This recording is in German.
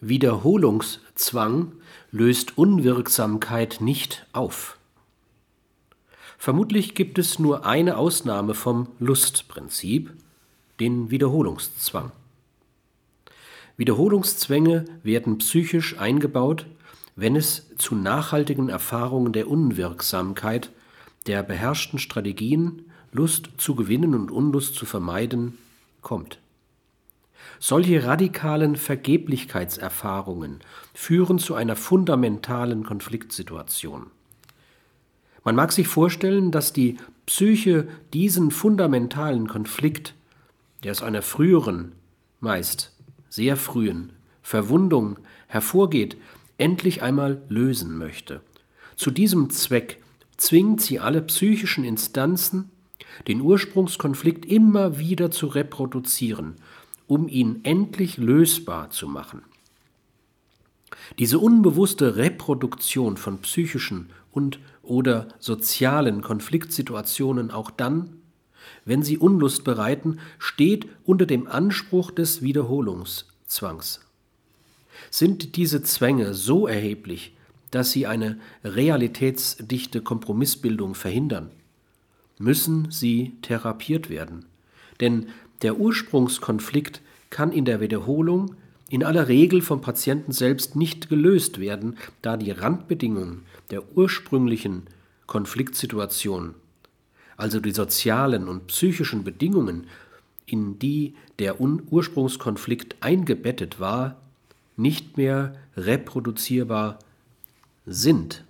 Wiederholungszwang löst Unwirksamkeit nicht auf. Vermutlich gibt es nur eine Ausnahme vom Lustprinzip, den Wiederholungszwang. Wiederholungszwänge werden psychisch eingebaut, wenn es zu nachhaltigen Erfahrungen der Unwirksamkeit der beherrschten Strategien, Lust zu gewinnen und Unlust zu vermeiden, kommt. Solche radikalen Vergeblichkeitserfahrungen führen zu einer fundamentalen Konfliktsituation. Man mag sich vorstellen, dass die Psyche diesen fundamentalen Konflikt, der aus einer früheren, meist sehr frühen Verwundung hervorgeht, endlich einmal lösen möchte. Zu diesem Zweck zwingt sie alle psychischen Instanzen, den Ursprungskonflikt immer wieder zu reproduzieren, um ihn endlich lösbar zu machen. Diese unbewusste Reproduktion von psychischen und oder sozialen Konfliktsituationen auch dann, wenn sie Unlust bereiten, steht unter dem Anspruch des Wiederholungszwangs. Sind diese Zwänge so erheblich, dass sie eine realitätsdichte Kompromissbildung verhindern, müssen sie therapiert werden. Denn der Ursprungskonflikt kann in der Wiederholung in aller Regel vom Patienten selbst nicht gelöst werden, da die Randbedingungen der ursprünglichen Konfliktsituation, also die sozialen und psychischen Bedingungen, in die der Ursprungskonflikt eingebettet war, nicht mehr reproduzierbar sind.